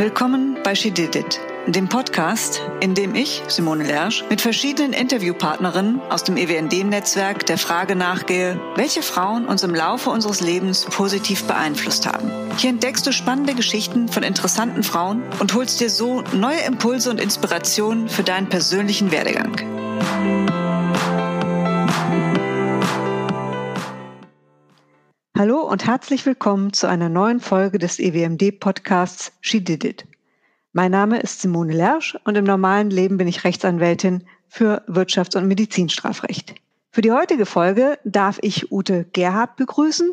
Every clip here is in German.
Willkommen bei She Did It, dem Podcast, in dem ich, Simone Lersch, mit verschiedenen Interviewpartnerinnen aus dem EWND-Netzwerk der Frage nachgehe, welche Frauen uns im Laufe unseres Lebens positiv beeinflusst haben. Hier entdeckst du spannende Geschichten von interessanten Frauen und holst dir so neue Impulse und Inspirationen für deinen persönlichen Werdegang. Hallo und herzlich willkommen zu einer neuen Folge des EWMD-Podcasts She Did It. Mein Name ist Simone Lersch und im normalen Leben bin ich Rechtsanwältin für Wirtschafts- und Medizinstrafrecht. Für die heutige Folge darf ich Ute Gerhard begrüßen.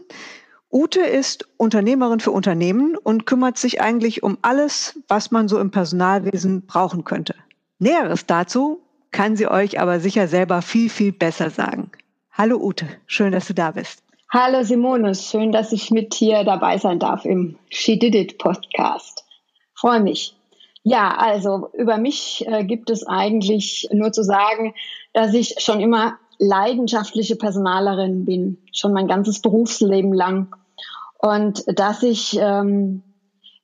Ute ist Unternehmerin für Unternehmen und kümmert sich eigentlich um alles, was man so im Personalwesen brauchen könnte. Näheres dazu kann sie euch aber sicher selber viel, viel besser sagen. Hallo Ute, schön, dass du da bist. Hallo Simone, schön, dass ich mit hier dabei sein darf im She Did It Podcast. Freue mich. Ja, also über mich äh, gibt es eigentlich nur zu sagen, dass ich schon immer leidenschaftliche Personalerin bin, schon mein ganzes Berufsleben lang. Und dass ich ähm,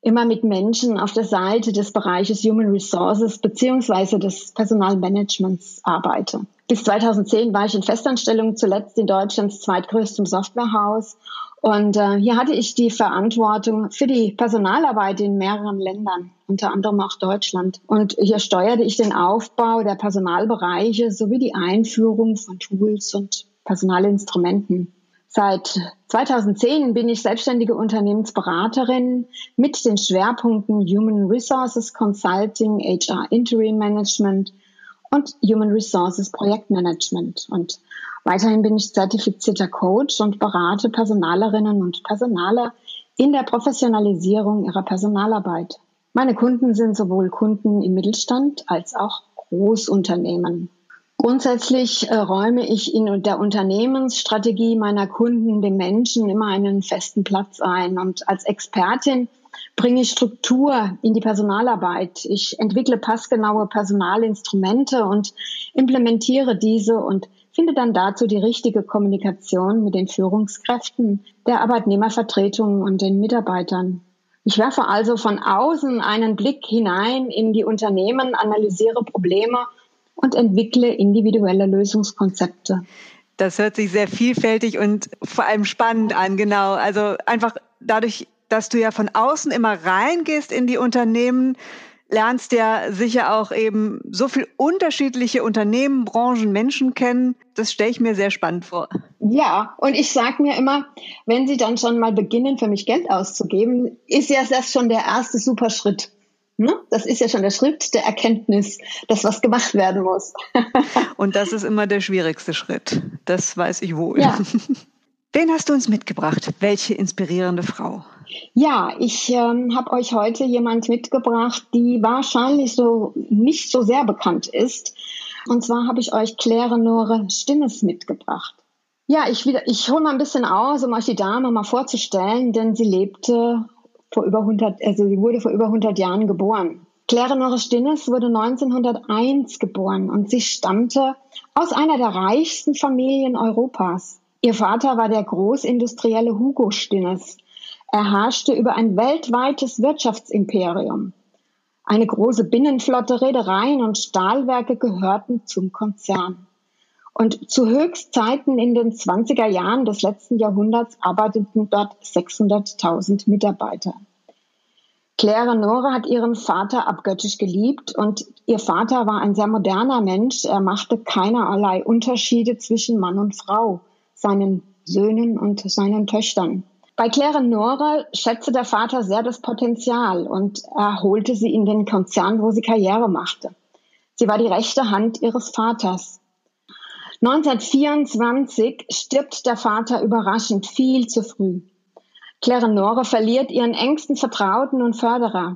immer mit Menschen auf der Seite des Bereiches Human Resources beziehungsweise des Personalmanagements arbeite. Bis 2010 war ich in Festanstellung, zuletzt in Deutschlands zweitgrößtem Softwarehaus. Und äh, hier hatte ich die Verantwortung für die Personalarbeit in mehreren Ländern, unter anderem auch Deutschland. Und hier steuerte ich den Aufbau der Personalbereiche sowie die Einführung von Tools und Personalinstrumenten. Seit 2010 bin ich selbstständige Unternehmensberaterin mit den Schwerpunkten Human Resources Consulting, HR Interim Management und Human Resources Projektmanagement. Und weiterhin bin ich zertifizierter Coach und berate Personalerinnen und Personaler in der Professionalisierung ihrer Personalarbeit. Meine Kunden sind sowohl Kunden im Mittelstand als auch Großunternehmen. Grundsätzlich äh, räume ich in der Unternehmensstrategie meiner Kunden dem Menschen immer einen festen Platz ein. Und als Expertin bringe ich Struktur in die Personalarbeit. Ich entwickle passgenaue Personalinstrumente und implementiere diese und finde dann dazu die richtige Kommunikation mit den Führungskräften, der Arbeitnehmervertretung und den Mitarbeitern. Ich werfe also von außen einen Blick hinein in die Unternehmen, analysiere Probleme und entwickle individuelle Lösungskonzepte. Das hört sich sehr vielfältig und vor allem spannend an, genau. Also einfach dadurch, dass du ja von außen immer reingehst in die Unternehmen, lernst ja sicher auch eben so viel unterschiedliche Unternehmen, Branchen, Menschen kennen. Das stelle ich mir sehr spannend vor. Ja, und ich sage mir immer, wenn sie dann schon mal beginnen, für mich Geld auszugeben, ist ja das schon der erste super Schritt. Ne? Das ist ja schon der Schritt der Erkenntnis, dass was gemacht werden muss. Und das ist immer der schwierigste Schritt. Das weiß ich wohl. Ja. Wen hast du uns mitgebracht? Welche inspirierende Frau? Ja, ich ähm, habe euch heute jemand mitgebracht, die wahrscheinlich so nicht so sehr bekannt ist. Und zwar habe ich euch Claire Nore Stinnes mitgebracht. Ja, ich, wieder, ich hole mal ein bisschen aus, um euch die Dame mal vorzustellen, denn sie lebte vor über 100, also sie wurde vor über 100 Jahren geboren. Claire Norris Stinnes wurde 1901 geboren und sie stammte aus einer der reichsten Familien Europas. Ihr Vater war der Großindustrielle Hugo Stinnes. Er herrschte über ein weltweites Wirtschaftsimperium. Eine große Binnenflotte, Reedereien und Stahlwerke gehörten zum Konzern. Und zu Höchstzeiten in den 20er Jahren des letzten Jahrhunderts arbeiteten dort 600.000 Mitarbeiter. Claire Nore hat ihren Vater abgöttisch geliebt und ihr Vater war ein sehr moderner Mensch. Er machte keinerlei Unterschiede zwischen Mann und Frau, seinen Söhnen und seinen Töchtern. Bei Claire Nore schätzte der Vater sehr das Potenzial und er holte sie in den Konzern, wo sie Karriere machte. Sie war die rechte Hand ihres Vaters. 1924 stirbt der Vater überraschend viel zu früh. Claire Nore verliert ihren engsten Vertrauten und Förderer.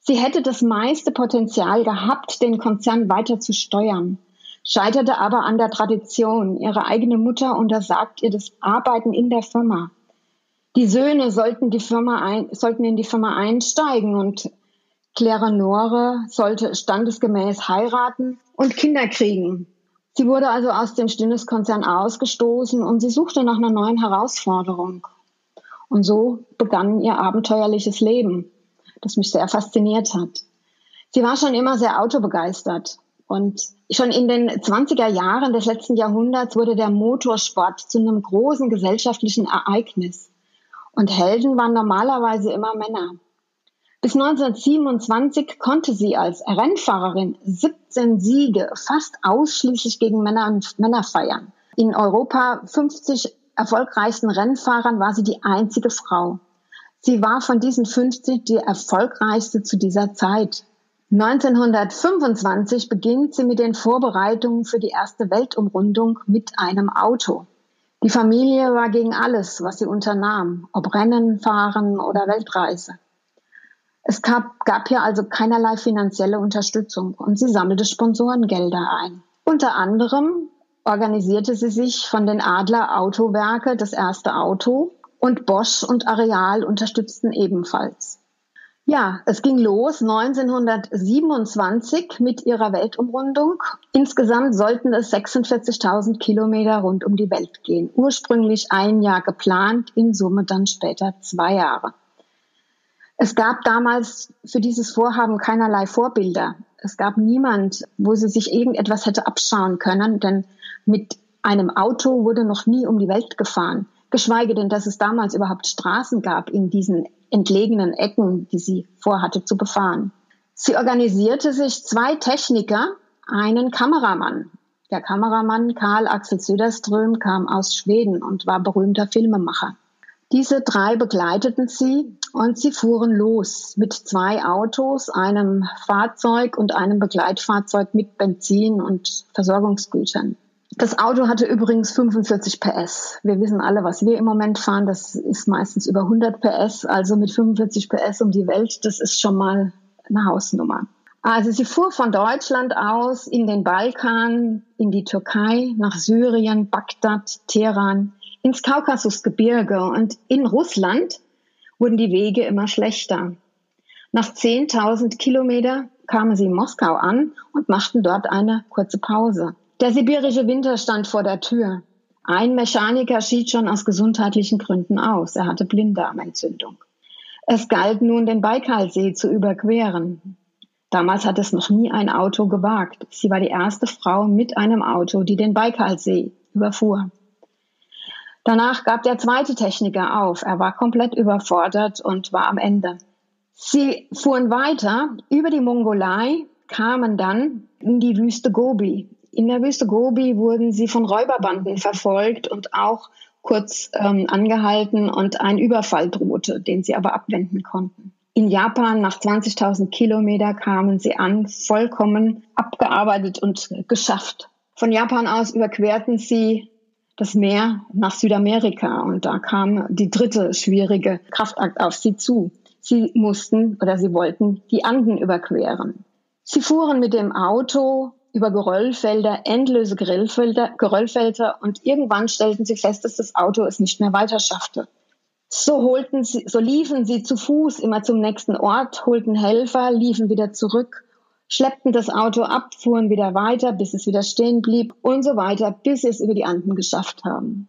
Sie hätte das meiste Potenzial gehabt, den Konzern weiter zu steuern, scheiterte aber an der Tradition. Ihre eigene Mutter untersagt ihr das Arbeiten in der Firma. Die Söhne sollten, die Firma ein, sollten in die Firma einsteigen und Claire Nore sollte standesgemäß heiraten und Kinder kriegen. Sie wurde also aus dem Stinnes-Konzern ausgestoßen und sie suchte nach einer neuen Herausforderung. Und so begann ihr abenteuerliches Leben. das mich sehr fasziniert hat. Sie war schon immer sehr autobegeistert und schon in den 20er Jahren des letzten Jahrhunderts wurde der Motorsport zu einem großen gesellschaftlichen Ereignis. Und Helden waren normalerweise immer Männer. Bis 1927 konnte sie als Rennfahrerin 17 Siege fast ausschließlich gegen Männer und Männer feiern. In Europa 50 erfolgreichsten Rennfahrern war sie die einzige Frau. Sie war von diesen 50 die erfolgreichste zu dieser Zeit. 1925 beginnt sie mit den Vorbereitungen für die erste Weltumrundung mit einem Auto. Die Familie war gegen alles, was sie unternahm, ob Rennen, Fahren oder Weltreise. Es gab, gab hier also keinerlei finanzielle Unterstützung und sie sammelte Sponsorengelder ein. Unter anderem organisierte sie sich von den Adler Autowerke das erste Auto und Bosch und Areal unterstützten ebenfalls. Ja, es ging los 1927 mit ihrer Weltumrundung. Insgesamt sollten es 46.000 Kilometer rund um die Welt gehen. Ursprünglich ein Jahr geplant, in Summe dann später zwei Jahre. Es gab damals für dieses Vorhaben keinerlei Vorbilder. Es gab niemand, wo sie sich irgendetwas hätte abschauen können, denn mit einem Auto wurde noch nie um die Welt gefahren. Geschweige denn, dass es damals überhaupt Straßen gab in diesen entlegenen Ecken, die sie vorhatte zu befahren. Sie organisierte sich zwei Techniker, einen Kameramann. Der Kameramann Karl Axel Söderström kam aus Schweden und war berühmter Filmemacher. Diese drei begleiteten sie und sie fuhren los mit zwei Autos, einem Fahrzeug und einem Begleitfahrzeug mit Benzin und Versorgungsgütern. Das Auto hatte übrigens 45 PS. Wir wissen alle, was wir im Moment fahren. Das ist meistens über 100 PS. Also mit 45 PS um die Welt, das ist schon mal eine Hausnummer. Also sie fuhr von Deutschland aus in den Balkan, in die Türkei, nach Syrien, Bagdad, Teheran, ins Kaukasusgebirge und in Russland wurden die Wege immer schlechter. Nach 10.000 Kilometer kamen sie in Moskau an und machten dort eine kurze Pause. Der sibirische Winter stand vor der Tür. Ein Mechaniker schied schon aus gesundheitlichen Gründen aus. Er hatte Blinddarmentzündung. Es galt nun, den Baikalsee zu überqueren. Damals hat es noch nie ein Auto gewagt. Sie war die erste Frau mit einem Auto, die den Baikalsee überfuhr. Danach gab der zweite Techniker auf. Er war komplett überfordert und war am Ende. Sie fuhren weiter über die Mongolei, kamen dann in die Wüste Gobi. In der Wüste Gobi wurden sie von Räuberbanden verfolgt und auch kurz ähm, angehalten und ein Überfall drohte, den sie aber abwenden konnten. In Japan nach 20.000 Kilometer kamen sie an, vollkommen abgearbeitet und geschafft. Von Japan aus überquerten sie das Meer nach Südamerika und da kam die dritte schwierige Kraftakt auf sie zu. Sie mussten oder sie wollten die Anden überqueren. Sie fuhren mit dem Auto über Geröllfelder, endlose Geröllfelder, Geröllfelder und irgendwann stellten sie fest, dass das Auto es nicht mehr weiter schaffte. So holten sie, so liefen sie zu Fuß immer zum nächsten Ort, holten Helfer, liefen wieder zurück schleppten das Auto ab, fuhren wieder weiter, bis es wieder stehen blieb und so weiter, bis sie es über die Anden geschafft haben.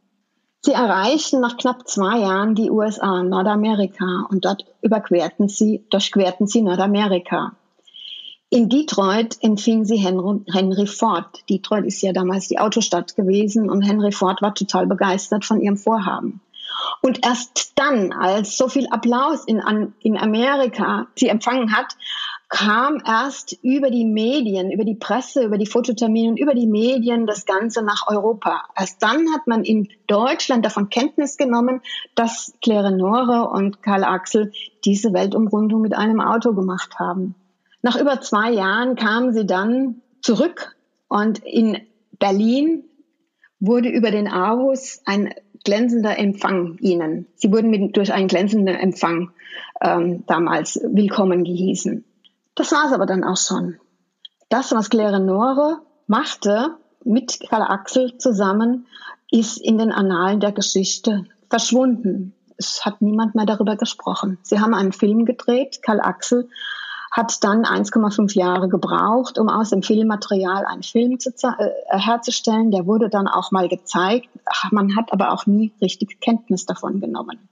Sie erreichten nach knapp zwei Jahren die USA, Nordamerika, und dort überquerten sie, durchquerten sie Nordamerika. In Detroit empfing sie Henry Ford. Detroit ist ja damals die Autostadt gewesen und Henry Ford war total begeistert von ihrem Vorhaben. Und erst dann, als so viel Applaus in, in Amerika sie empfangen hat, kam erst über die Medien, über die Presse, über die Fototermine und über die Medien das Ganze nach Europa. Erst dann hat man in Deutschland davon Kenntnis genommen, dass Claire Nore und Karl Axel diese Weltumrundung mit einem Auto gemacht haben. Nach über zwei Jahren kamen sie dann zurück und in Berlin wurde über den Aarhus ein glänzender Empfang ihnen. Sie wurden mit, durch einen glänzenden Empfang ähm, damals willkommen gehießen. Das war es aber dann auch schon. Das, was Claire Nore machte mit Karl Axel zusammen, ist in den Annalen der Geschichte verschwunden. Es hat niemand mehr darüber gesprochen. Sie haben einen Film gedreht. Karl Axel hat dann 1,5 Jahre gebraucht, um aus dem Filmmaterial einen Film zu, äh, herzustellen. Der wurde dann auch mal gezeigt. Man hat aber auch nie richtig Kenntnis davon genommen.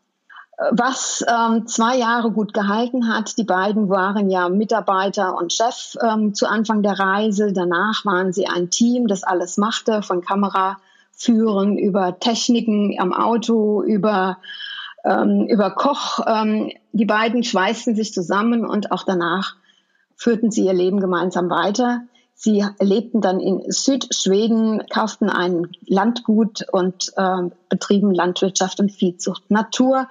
Was ähm, zwei Jahre gut gehalten hat. Die beiden waren ja Mitarbeiter und Chef ähm, zu Anfang der Reise. Danach waren sie ein Team, das alles machte, von Kamera führen über Techniken am Auto, über ähm, über Koch. Ähm, die beiden schweißten sich zusammen und auch danach führten sie ihr Leben gemeinsam weiter. Sie lebten dann in Südschweden, kauften ein Landgut und äh, betrieben Landwirtschaft und Viehzucht. Natur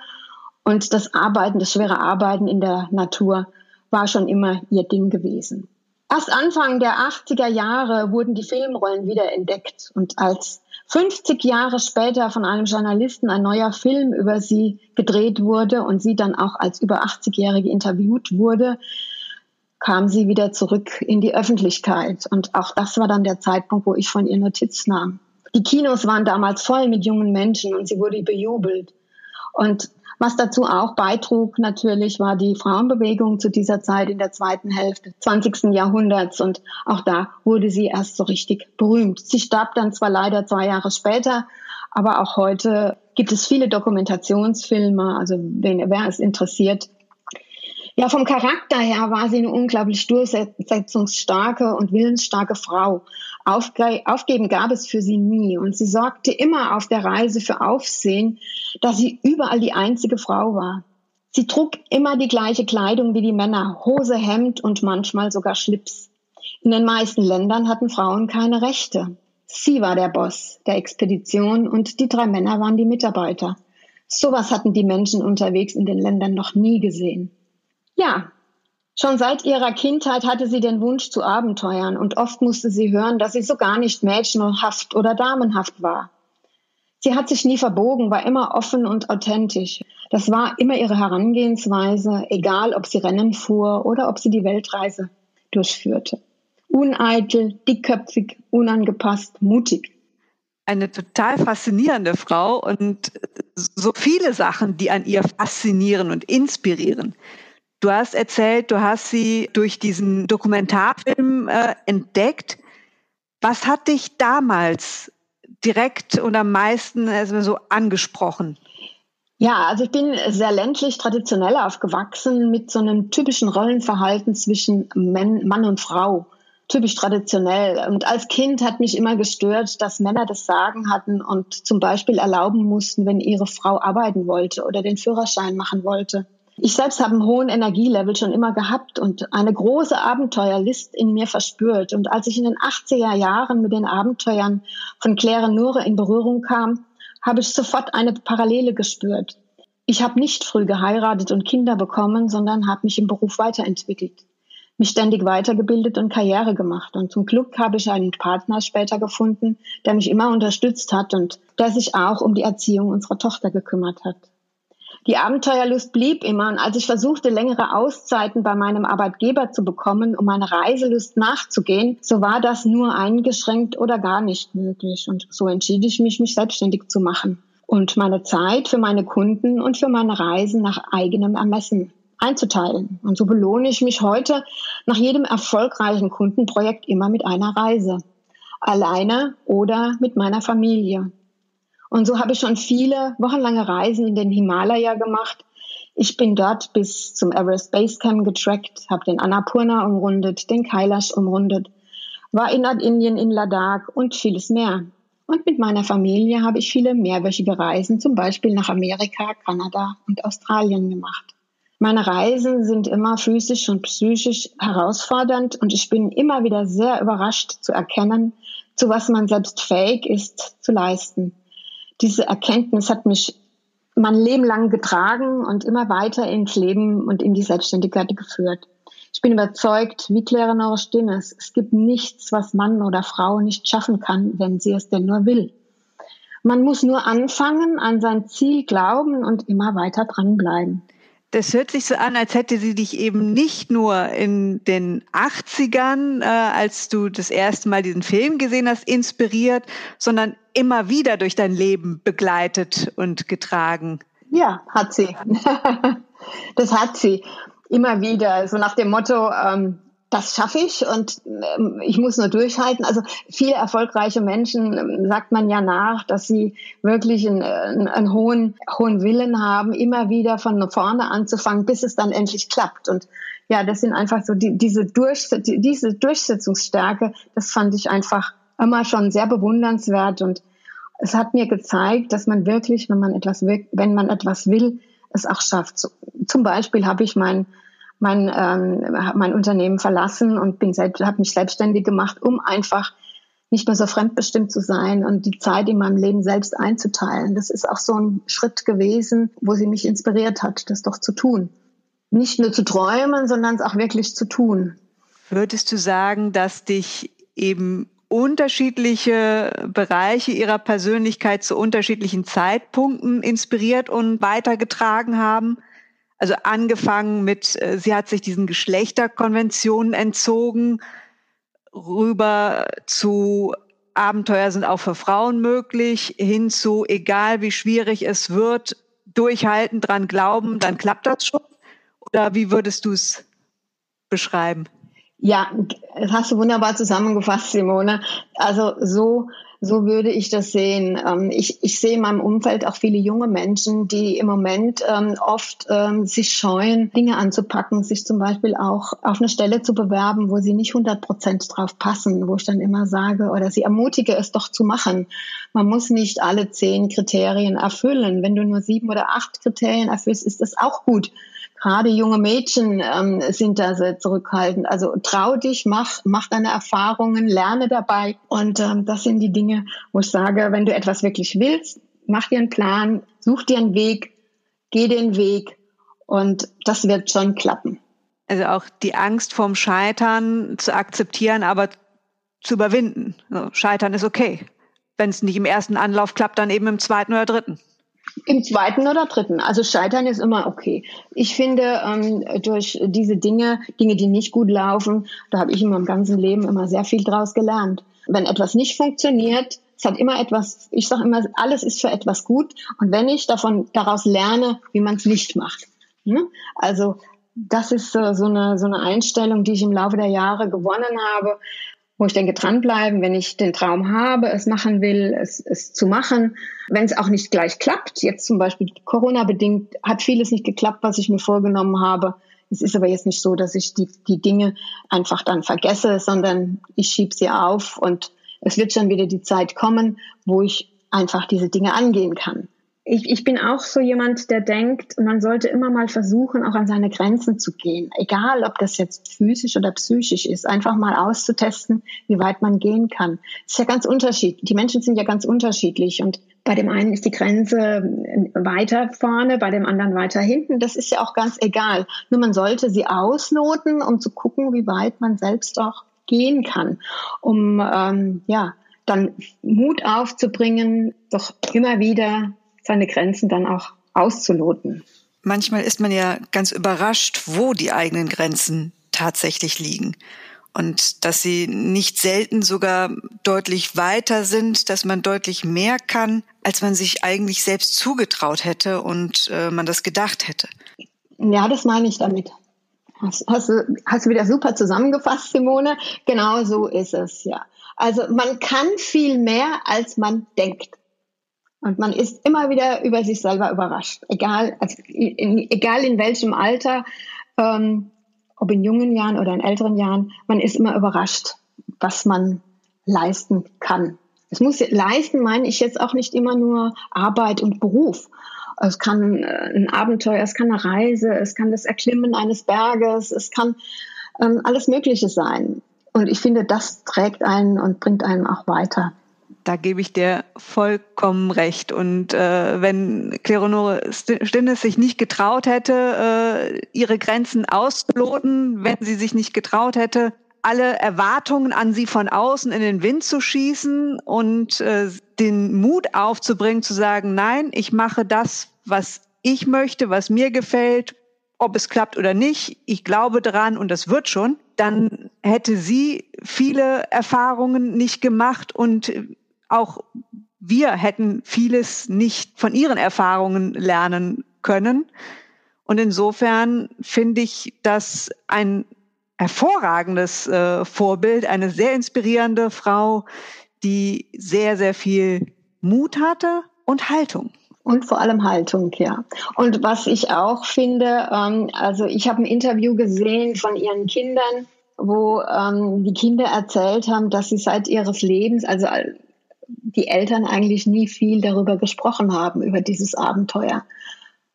und das Arbeiten, das schwere Arbeiten in der Natur war schon immer ihr Ding gewesen. Erst Anfang der 80er Jahre wurden die Filmrollen wieder entdeckt und als 50 Jahre später von einem Journalisten ein neuer Film über sie gedreht wurde und sie dann auch als über 80-Jährige interviewt wurde, kam sie wieder zurück in die Öffentlichkeit. Und auch das war dann der Zeitpunkt, wo ich von ihr Notiz nahm. Die Kinos waren damals voll mit jungen Menschen und sie wurde bejubelt. Und was dazu auch beitrug natürlich war die Frauenbewegung zu dieser Zeit in der zweiten Hälfte des 20. Jahrhunderts und auch da wurde sie erst so richtig berühmt. Sie starb dann zwar leider zwei Jahre später, aber auch heute gibt es viele Dokumentationsfilme, also wen, wer es interessiert, ja, vom Charakter her war sie eine unglaublich durchsetzungsstarke und willensstarke Frau. Aufge aufgeben gab es für sie nie. Und sie sorgte immer auf der Reise für Aufsehen, da sie überall die einzige Frau war. Sie trug immer die gleiche Kleidung wie die Männer, Hose, Hemd und manchmal sogar Schlips. In den meisten Ländern hatten Frauen keine Rechte. Sie war der Boss der Expedition und die drei Männer waren die Mitarbeiter. Sowas hatten die Menschen unterwegs in den Ländern noch nie gesehen. Ja, schon seit ihrer Kindheit hatte sie den Wunsch zu Abenteuern und oft musste sie hören, dass sie so gar nicht mädchenhaft oder damenhaft war. Sie hat sich nie verbogen, war immer offen und authentisch. Das war immer ihre Herangehensweise, egal ob sie Rennen fuhr oder ob sie die Weltreise durchführte. Uneitel, dickköpfig, unangepasst, mutig. Eine total faszinierende Frau und so viele Sachen, die an ihr faszinieren und inspirieren. Du hast erzählt, du hast sie durch diesen Dokumentarfilm äh, entdeckt. Was hat dich damals direkt und am meisten also so angesprochen? Ja, also ich bin sehr ländlich traditionell aufgewachsen mit so einem typischen Rollenverhalten zwischen Mann und Frau. Typisch traditionell. Und als Kind hat mich immer gestört, dass Männer das Sagen hatten und zum Beispiel erlauben mussten, wenn ihre Frau arbeiten wollte oder den Führerschein machen wollte. Ich selbst habe einen hohen Energielevel schon immer gehabt und eine große Abenteuerlist in mir verspürt. Und als ich in den 80er Jahren mit den Abenteuern von Claire Nure in Berührung kam, habe ich sofort eine Parallele gespürt. Ich habe nicht früh geheiratet und Kinder bekommen, sondern habe mich im Beruf weiterentwickelt, mich ständig weitergebildet und Karriere gemacht. Und zum Glück habe ich einen Partner später gefunden, der mich immer unterstützt hat und der sich auch um die Erziehung unserer Tochter gekümmert hat. Die Abenteuerlust blieb immer und als ich versuchte, längere Auszeiten bei meinem Arbeitgeber zu bekommen, um meiner Reiselust nachzugehen, so war das nur eingeschränkt oder gar nicht möglich. Und so entschied ich mich, mich selbstständig zu machen und meine Zeit für meine Kunden und für meine Reisen nach eigenem Ermessen einzuteilen. Und so belohne ich mich heute nach jedem erfolgreichen Kundenprojekt immer mit einer Reise. Alleine oder mit meiner Familie. Und so habe ich schon viele wochenlange Reisen in den Himalaya gemacht. Ich bin dort bis zum Everest Base Camp getrackt, habe den Annapurna umrundet, den Kailash umrundet, war in Nordindien, in Ladakh und vieles mehr. Und mit meiner Familie habe ich viele mehrwöchige Reisen, zum Beispiel nach Amerika, Kanada und Australien gemacht. Meine Reisen sind immer physisch und psychisch herausfordernd und ich bin immer wieder sehr überrascht zu erkennen, zu was man selbst fähig ist zu leisten diese Erkenntnis hat mich mein Leben lang getragen und immer weiter ins Leben und in die Selbstständigkeit geführt. Ich bin überzeugt, wie Claire Norstein ist, es gibt nichts, was Mann oder Frau nicht schaffen kann, wenn sie es denn nur will. Man muss nur anfangen, an sein Ziel glauben und immer weiter dranbleiben. Das hört sich so an, als hätte sie dich eben nicht nur in den 80ern, äh, als du das erste Mal diesen Film gesehen hast, inspiriert, sondern immer wieder durch dein Leben begleitet und getragen. Ja, hat sie. das hat sie. Immer wieder. So nach dem Motto, ähm, das schaffe ich und ähm, ich muss nur durchhalten. Also viele erfolgreiche Menschen ähm, sagt man ja nach, dass sie wirklich einen, einen, einen, hohen, hohen Willen haben, immer wieder von vorne anzufangen, bis es dann endlich klappt. Und ja, das sind einfach so die, diese, Durchset diese Durchsetzungsstärke, das fand ich einfach immer schon sehr bewundernswert und es hat mir gezeigt, dass man wirklich, wenn man etwas will, wenn man etwas will, es auch schafft. Zum Beispiel habe ich mein mein, ähm, mein Unternehmen verlassen und bin selbst, habe mich selbstständig gemacht, um einfach nicht mehr so fremdbestimmt zu sein und die Zeit in meinem Leben selbst einzuteilen. Das ist auch so ein Schritt gewesen, wo sie mich inspiriert hat, das doch zu tun. Nicht nur zu träumen, sondern es auch wirklich zu tun. Würdest du sagen, dass dich eben unterschiedliche Bereiche ihrer Persönlichkeit zu unterschiedlichen Zeitpunkten inspiriert und weitergetragen haben? Also angefangen mit, äh, sie hat sich diesen Geschlechterkonventionen entzogen, rüber zu Abenteuer sind auch für Frauen möglich, hin zu, egal wie schwierig es wird, durchhalten, dran glauben, dann klappt das schon? Oder wie würdest du es beschreiben? Ja, das hast du wunderbar zusammengefasst, Simone. Also so so würde ich das sehen. Ähm, ich, ich sehe in meinem Umfeld auch viele junge Menschen, die im Moment ähm, oft ähm, sich scheuen, Dinge anzupacken, sich zum Beispiel auch auf eine Stelle zu bewerben, wo sie nicht 100 Prozent drauf passen, wo ich dann immer sage oder sie ermutige es doch zu machen. Man muss nicht alle zehn Kriterien erfüllen. Wenn du nur sieben oder acht Kriterien erfüllst, ist das auch gut gerade junge Mädchen ähm, sind da sehr zurückhaltend. Also trau dich, mach, mach deine Erfahrungen, lerne dabei. Und ähm, das sind die Dinge, wo ich sage, wenn du etwas wirklich willst, mach dir einen Plan, such dir einen Weg, geh den Weg und das wird schon klappen. Also auch die Angst vorm Scheitern zu akzeptieren, aber zu überwinden. Scheitern ist okay. Wenn es nicht im ersten Anlauf klappt, dann eben im zweiten oder dritten. Im zweiten oder dritten. Also Scheitern ist immer okay. Ich finde, ähm, durch diese Dinge, Dinge, die nicht gut laufen, da habe ich in meinem ganzen Leben immer sehr viel draus gelernt. Wenn etwas nicht funktioniert, es hat immer etwas, ich sage immer, alles ist für etwas gut. Und wenn ich davon daraus lerne, wie man es nicht macht. Ne? Also das ist äh, so, eine, so eine Einstellung, die ich im Laufe der Jahre gewonnen habe wo ich denke, dranbleiben, wenn ich den Traum habe, es machen will, es, es zu machen. Wenn es auch nicht gleich klappt, jetzt zum Beispiel Corona-bedingt, hat vieles nicht geklappt, was ich mir vorgenommen habe. Es ist aber jetzt nicht so, dass ich die, die Dinge einfach dann vergesse, sondern ich schiebe sie auf und es wird schon wieder die Zeit kommen, wo ich einfach diese Dinge angehen kann ich, ich bin auch so jemand, der denkt, man sollte immer mal versuchen, auch an seine Grenzen zu gehen. Egal, ob das jetzt physisch oder psychisch ist. Einfach mal auszutesten, wie weit man gehen kann. Das ist ja ganz unterschiedlich. Die Menschen sind ja ganz unterschiedlich. Und bei dem einen ist die Grenze weiter vorne, bei dem anderen weiter hinten. Das ist ja auch ganz egal. Nur man sollte sie ausloten, um zu gucken, wie weit man selbst auch gehen kann. Um, ähm, ja, dann Mut aufzubringen, doch immer wieder seine Grenzen dann auch auszuloten. Manchmal ist man ja ganz überrascht, wo die eigenen Grenzen tatsächlich liegen. Und dass sie nicht selten sogar deutlich weiter sind, dass man deutlich mehr kann, als man sich eigentlich selbst zugetraut hätte und äh, man das gedacht hätte. Ja, das meine ich damit. Hast, hast, du, hast du wieder super zusammengefasst, Simone? Genau so ist es, ja. Also man kann viel mehr, als man denkt. Und man ist immer wieder über sich selber überrascht, egal, also in, egal in welchem Alter, ähm, ob in jungen Jahren oder in älteren Jahren, man ist immer überrascht, was man leisten kann. Es muss leisten, meine ich jetzt auch nicht immer nur Arbeit und Beruf. Es kann äh, ein Abenteuer, es kann eine Reise, es kann das Erklimmen eines Berges, es kann ähm, alles Mögliche sein. Und ich finde, das trägt einen und bringt einen auch weiter. Da gebe ich dir vollkommen recht. Und äh, wenn Kleonore Stinnes sich nicht getraut hätte, äh, ihre Grenzen auszuloten, wenn sie sich nicht getraut hätte, alle Erwartungen an sie von außen in den Wind zu schießen und äh, den Mut aufzubringen, zu sagen, nein, ich mache das, was ich möchte, was mir gefällt, ob es klappt oder nicht, ich glaube dran und das wird schon, dann hätte sie viele Erfahrungen nicht gemacht und auch wir hätten vieles nicht von ihren Erfahrungen lernen können. Und insofern finde ich das ein hervorragendes äh, Vorbild, eine sehr inspirierende Frau, die sehr, sehr viel Mut hatte und Haltung. Und vor allem Haltung, ja. Und was ich auch finde, ähm, also ich habe ein Interview gesehen von ihren Kindern, wo ähm, die Kinder erzählt haben, dass sie seit ihres Lebens, also die Eltern eigentlich nie viel darüber gesprochen haben, über dieses Abenteuer.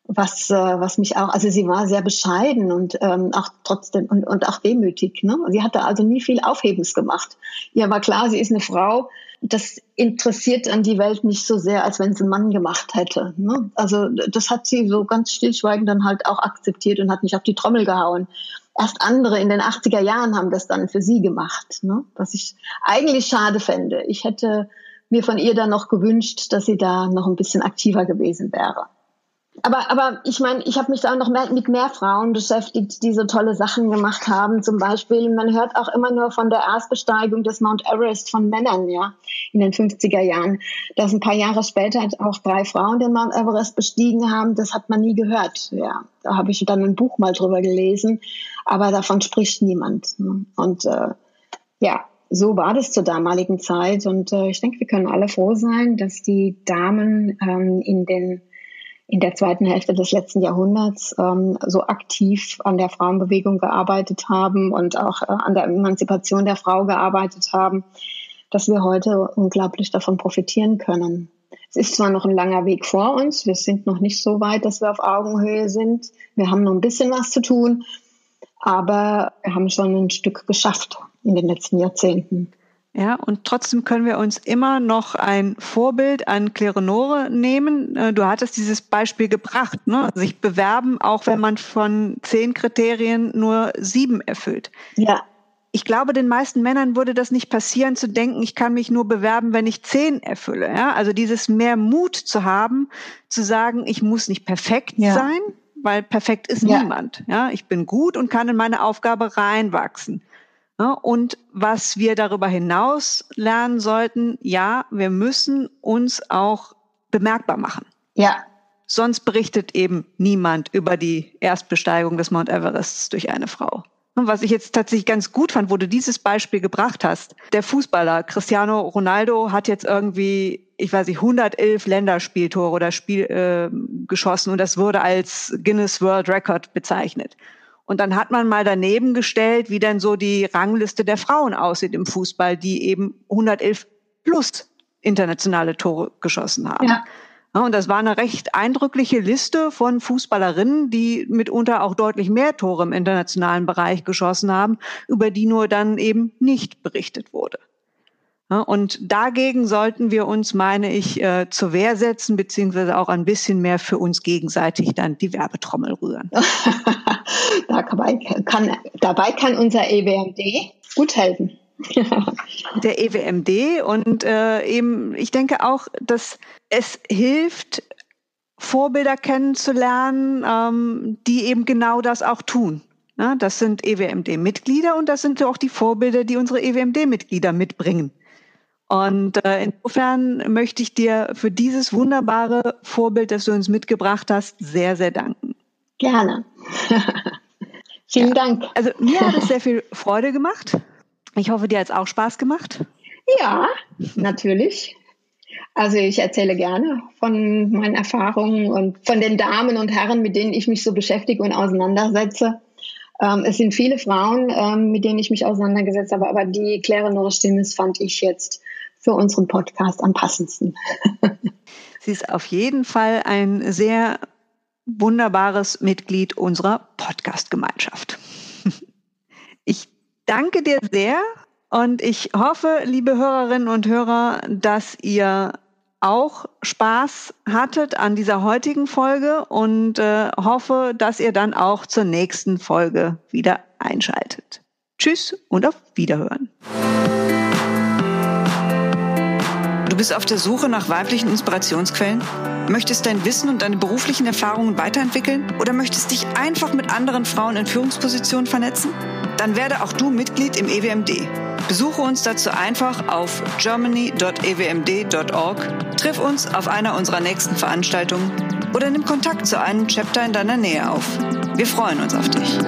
Was, äh, was mich auch, also sie war sehr bescheiden und ähm, auch trotzdem und, und auch demütig. Ne? Sie hatte also nie viel Aufhebens gemacht. Ihr war klar, sie ist eine Frau, das interessiert an die Welt nicht so sehr, als wenn es ein Mann gemacht hätte. Ne? Also das hat sie so ganz stillschweigend dann halt auch akzeptiert und hat nicht auf die Trommel gehauen. Erst andere in den 80er Jahren haben das dann für sie gemacht, ne? was ich eigentlich schade fände. Ich hätte mir von ihr dann noch gewünscht, dass sie da noch ein bisschen aktiver gewesen wäre. Aber, aber ich meine, ich habe mich da noch mehr, mit mehr Frauen beschäftigt, die so tolle Sachen gemacht haben. Zum Beispiel, man hört auch immer nur von der Erstbesteigung des Mount Everest von Männern, ja, in den 50er Jahren. Dass ein paar Jahre später auch drei Frauen den Mount Everest bestiegen haben, das hat man nie gehört. Ja, da habe ich dann ein Buch mal drüber gelesen, aber davon spricht niemand. Ne? Und äh, ja, so war das zur damaligen Zeit. Und äh, ich denke, wir können alle froh sein, dass die Damen ähm, in den in der zweiten Hälfte des letzten Jahrhunderts ähm, so aktiv an der Frauenbewegung gearbeitet haben und auch äh, an der Emanzipation der Frau gearbeitet haben, dass wir heute unglaublich davon profitieren können. Es ist zwar noch ein langer Weg vor uns, wir sind noch nicht so weit, dass wir auf Augenhöhe sind. Wir haben noch ein bisschen was zu tun, aber wir haben schon ein Stück geschafft in den letzten Jahrzehnten. Ja, und trotzdem können wir uns immer noch ein Vorbild an Klerenore nehmen. Äh, du hattest dieses Beispiel gebracht, ne? sich bewerben, auch wenn man von zehn Kriterien nur sieben erfüllt. Ja. Ich glaube, den meisten Männern würde das nicht passieren, zu denken, ich kann mich nur bewerben, wenn ich zehn erfülle. Ja? Also dieses mehr Mut zu haben, zu sagen, ich muss nicht perfekt ja. sein, weil perfekt ist ja. niemand. Ja, ich bin gut und kann in meine Aufgabe reinwachsen. Ja, und was wir darüber hinaus lernen sollten, ja, wir müssen uns auch bemerkbar machen. Ja. Sonst berichtet eben niemand über die Erstbesteigung des Mount Everests durch eine Frau. Und was ich jetzt tatsächlich ganz gut fand, wo du dieses Beispiel gebracht hast. Der Fußballer Cristiano Ronaldo hat jetzt irgendwie ich weiß nicht, 111 Länderspieltore oder Spiel äh, geschossen und das wurde als Guinness World Record bezeichnet. Und dann hat man mal daneben gestellt, wie denn so die Rangliste der Frauen aussieht im Fußball, die eben 111 plus internationale Tore geschossen haben. Ja. Ja, und das war eine recht eindrückliche Liste von Fußballerinnen, die mitunter auch deutlich mehr Tore im internationalen Bereich geschossen haben, über die nur dann eben nicht berichtet wurde. Und dagegen sollten wir uns, meine ich, äh, zur Wehr setzen, beziehungsweise auch ein bisschen mehr für uns gegenseitig dann die Werbetrommel rühren. dabei, kann, dabei kann unser EWMD gut helfen. Der EWMD und äh, eben, ich denke auch, dass es hilft, Vorbilder kennenzulernen, ähm, die eben genau das auch tun. Ja, das sind EWMD-Mitglieder und das sind auch die Vorbilder, die unsere EWMD-Mitglieder mitbringen. Und äh, insofern möchte ich dir für dieses wunderbare Vorbild, das du uns mitgebracht hast, sehr, sehr danken. Gerne. Vielen ja. Dank. Also mir hat es sehr viel Freude gemacht. Ich hoffe, dir hat es auch Spaß gemacht. Ja, natürlich. Also ich erzähle gerne von meinen Erfahrungen und von den Damen und Herren, mit denen ich mich so beschäftige und auseinandersetze. Ähm, es sind viele Frauen, ähm, mit denen ich mich auseinandergesetzt habe, aber die Claire Norris Stimmes fand ich jetzt für unseren Podcast am passendsten. Sie ist auf jeden Fall ein sehr wunderbares Mitglied unserer Podcast-Gemeinschaft. Ich danke dir sehr und ich hoffe, liebe Hörerinnen und Hörer, dass ihr auch Spaß hattet an dieser heutigen Folge und äh, hoffe, dass ihr dann auch zur nächsten Folge wieder einschaltet. Tschüss und auf Wiederhören. Du bist auf der Suche nach weiblichen Inspirationsquellen? Möchtest dein Wissen und deine beruflichen Erfahrungen weiterentwickeln? Oder möchtest dich einfach mit anderen Frauen in Führungspositionen vernetzen? Dann werde auch du Mitglied im EWMD. Besuche uns dazu einfach auf germany.ewmd.org, triff uns auf einer unserer nächsten Veranstaltungen oder nimm Kontakt zu einem Chapter in deiner Nähe auf. Wir freuen uns auf dich.